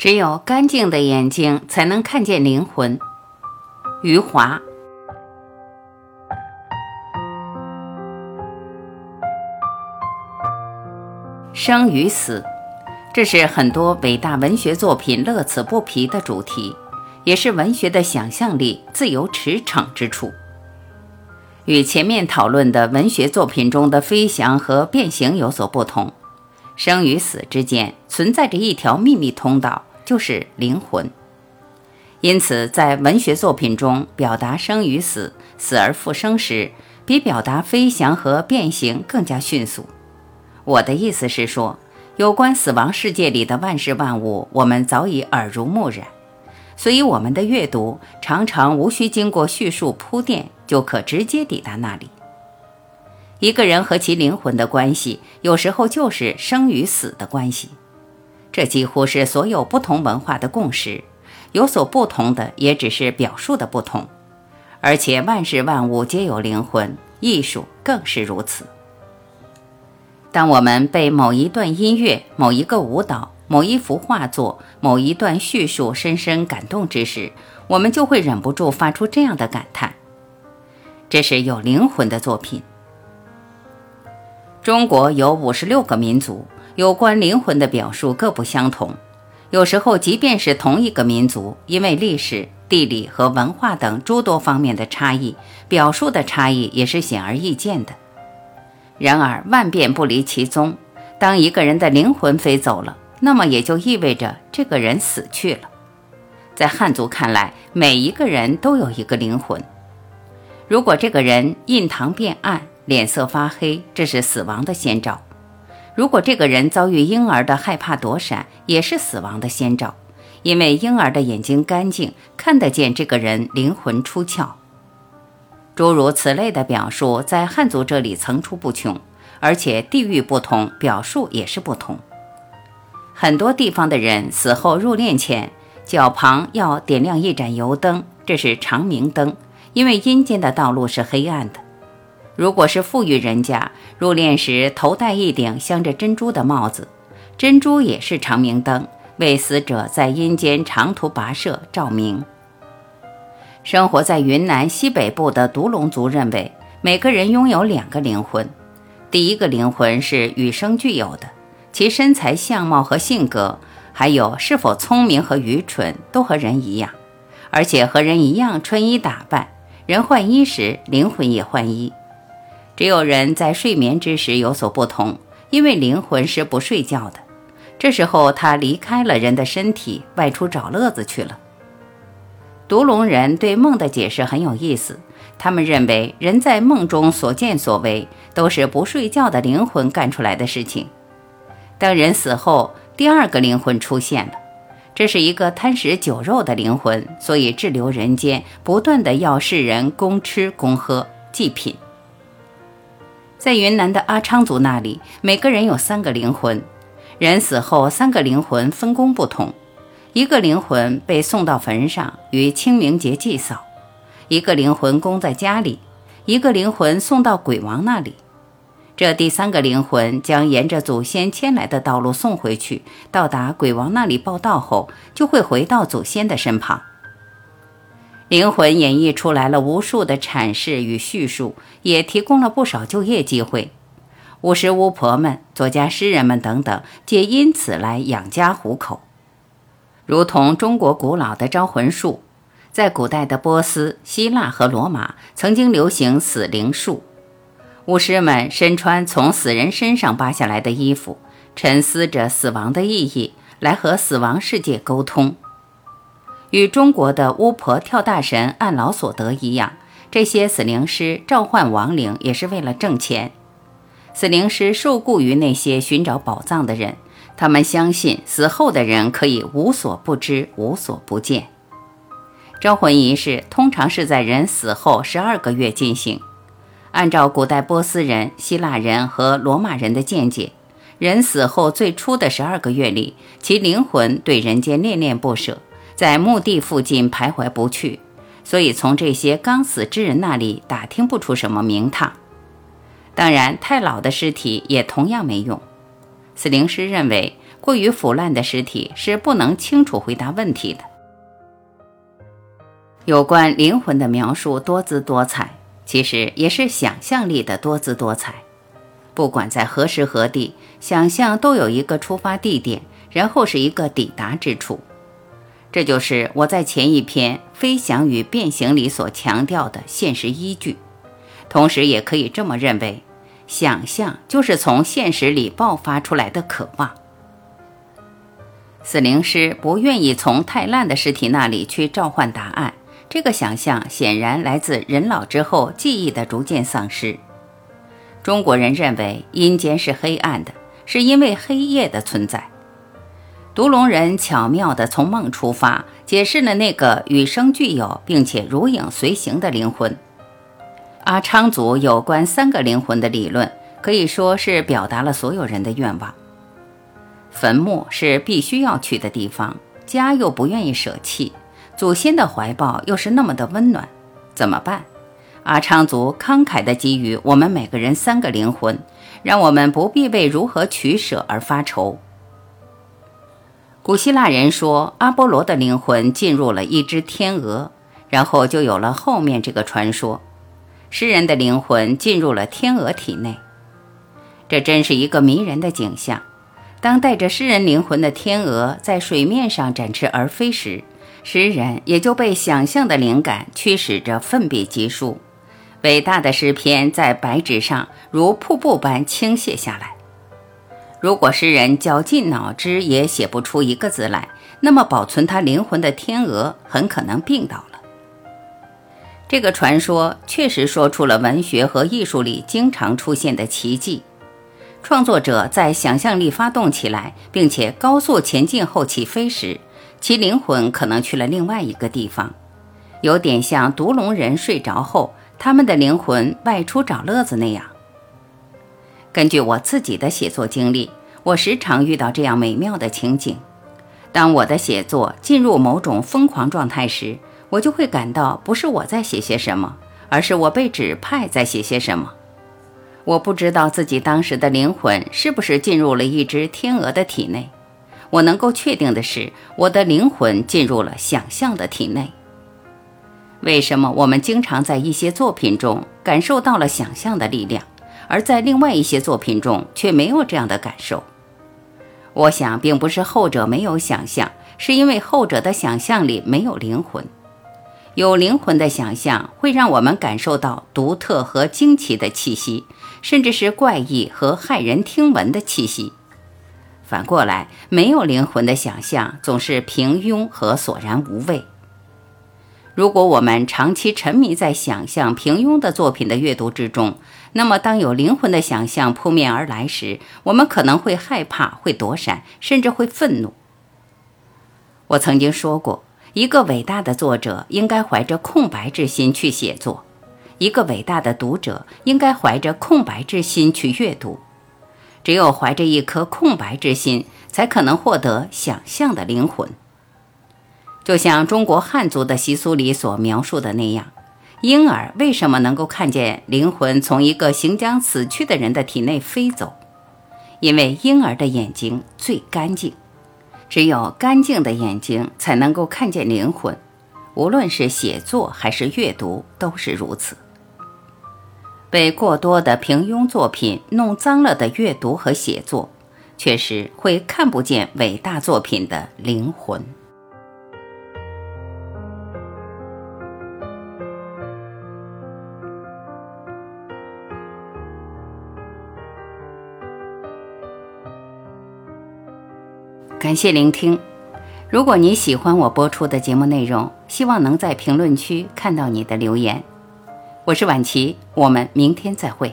只有干净的眼睛才能看见灵魂。余华。生与死，这是很多伟大文学作品乐此不疲的主题，也是文学的想象力自由驰骋之处。与前面讨论的文学作品中的飞翔和变形有所不同，生与死之间存在着一条秘密通道。就是灵魂，因此在文学作品中表达生与死、死而复生时，比表达飞翔和变形更加迅速。我的意思是说，有关死亡世界里的万事万物，我们早已耳濡目染，所以我们的阅读常常无需经过叙述铺垫，就可直接抵达那里。一个人和其灵魂的关系，有时候就是生与死的关系。这几乎是所有不同文化的共识，有所不同的也只是表述的不同。而且万事万物皆有灵魂，艺术更是如此。当我们被某一段音乐、某一个舞蹈、某一幅画作、某一段叙述深深感动之时，我们就会忍不住发出这样的感叹：这是有灵魂的作品。中国有五十六个民族。有关灵魂的表述各不相同，有时候即便是同一个民族，因为历史、地理和文化等诸多方面的差异，表述的差异也是显而易见的。然而万变不离其宗，当一个人的灵魂飞走了，那么也就意味着这个人死去了。在汉族看来，每一个人都有一个灵魂。如果这个人印堂变暗、脸色发黑，这是死亡的先兆。如果这个人遭遇婴儿的害怕躲闪，也是死亡的先兆，因为婴儿的眼睛干净，看得见这个人灵魂出窍。诸如此类的表述，在汉族这里层出不穷，而且地域不同，表述也是不同。很多地方的人死后入殓前，脚旁要点亮一盏油灯，这是长明灯，因为阴间的道路是黑暗的。如果是富裕人家，入殓时头戴一顶镶着珍珠的帽子，珍珠也是长明灯，为死者在阴间长途跋涉照明。生活在云南西北部的独龙族认为，每个人拥有两个灵魂，第一个灵魂是与生俱有的，其身材、相貌和性格，还有是否聪明和愚蠢，都和人一样，而且和人一样穿衣打扮。人换衣时，灵魂也换衣。只有人在睡眠之时有所不同，因为灵魂是不睡觉的。这时候他离开了人的身体，外出找乐子去了。独龙人对梦的解释很有意思，他们认为人在梦中所见所为都是不睡觉的灵魂干出来的事情。当人死后，第二个灵魂出现了，这是一个贪食酒肉的灵魂，所以滞留人间，不断的要世人供吃供喝祭品。在云南的阿昌族那里，每个人有三个灵魂。人死后，三个灵魂分工不同：一个灵魂被送到坟上，于清明节祭扫；一个灵魂供在家里；一个灵魂送到鬼王那里。这第三个灵魂将沿着祖先迁来的道路送回去，到达鬼王那里报道后，就会回到祖先的身旁。灵魂演绎出来了无数的阐释与叙述，也提供了不少就业机会。巫师、巫婆们、作家、诗人们等等，皆因此来养家糊口。如同中国古老的招魂术，在古代的波斯、希腊和罗马曾经流行死灵术。巫师们身穿从死人身上扒下来的衣服，沉思着死亡的意义，来和死亡世界沟通。与中国的巫婆跳大神按劳所得一样，这些死灵师召唤亡灵也是为了挣钱。死灵师受雇于那些寻找宝藏的人，他们相信死后的人可以无所不知、无所不见。招魂仪式通常是在人死后十二个月进行。按照古代波斯人、希腊人和罗马人的见解，人死后最初的十二个月里，其灵魂对人间恋恋不舍。在墓地附近徘徊不去，所以从这些刚死之人那里打听不出什么名堂。当然，太老的尸体也同样没用。死灵师认为，过于腐烂的尸体是不能清楚回答问题的。有关灵魂的描述多姿多彩，其实也是想象力的多姿多彩。不管在何时何地，想象都有一个出发地点，然后是一个抵达之处。这就是我在前一篇《飞翔与变形》里所强调的现实依据。同时，也可以这么认为，想象就是从现实里爆发出来的渴望。死灵师不愿意从太烂的尸体那里去召唤答案。这个想象显然来自人老之后记忆的逐渐丧失。中国人认为阴间是黑暗的，是因为黑夜的存在。独龙人巧妙地从梦出发，解释了那个与生俱有并且如影随形的灵魂。阿昌族有关三个灵魂的理论，可以说是表达了所有人的愿望。坟墓是必须要去的地方，家又不愿意舍弃。祖先的怀抱又是那么的温暖，怎么办？阿昌族慷慨地给予我们每个人三个灵魂，让我们不必为如何取舍而发愁。古希腊人说，阿波罗的灵魂进入了一只天鹅，然后就有了后面这个传说：诗人的灵魂进入了天鹅体内。这真是一个迷人的景象。当带着诗人灵魂的天鹅在水面上展翅而飞时，诗人也就被想象的灵感驱使着奋笔疾书，伟大的诗篇在白纸上如瀑布般倾泻下来。如果诗人绞尽脑汁也写不出一个字来，那么保存他灵魂的天鹅很可能病倒了。这个传说确实说出了文学和艺术里经常出现的奇迹：创作者在想象力发动起来，并且高速前进后起飞时。其灵魂可能去了另外一个地方，有点像独龙人睡着后，他们的灵魂外出找乐子那样。根据我自己的写作经历，我时常遇到这样美妙的情景：当我的写作进入某种疯狂状态时，我就会感到不是我在写些什么，而是我被指派在写些什么。我不知道自己当时的灵魂是不是进入了一只天鹅的体内。我能够确定的是，我的灵魂进入了想象的体内。为什么我们经常在一些作品中感受到了想象的力量，而在另外一些作品中却没有这样的感受？我想，并不是后者没有想象，是因为后者的想象里没有灵魂。有灵魂的想象会让我们感受到独特和惊奇的气息，甚至是怪异和骇人听闻的气息。反过来，没有灵魂的想象总是平庸和索然无味。如果我们长期沉迷在想象平庸的作品的阅读之中，那么当有灵魂的想象扑面而来时，我们可能会害怕、会躲闪，甚至会愤怒。我曾经说过，一个伟大的作者应该怀着空白之心去写作，一个伟大的读者应该怀着空白之心去阅读。只有怀着一颗空白之心，才可能获得想象的灵魂。就像中国汉族的习俗里所描述的那样，婴儿为什么能够看见灵魂从一个行将死去的人的体内飞走？因为婴儿的眼睛最干净，只有干净的眼睛才能够看见灵魂。无论是写作还是阅读，都是如此。被过多的平庸作品弄脏了的阅读和写作，确实会看不见伟大作品的灵魂。感谢聆听。如果你喜欢我播出的节目内容，希望能在评论区看到你的留言。我是婉琪，我们明天再会。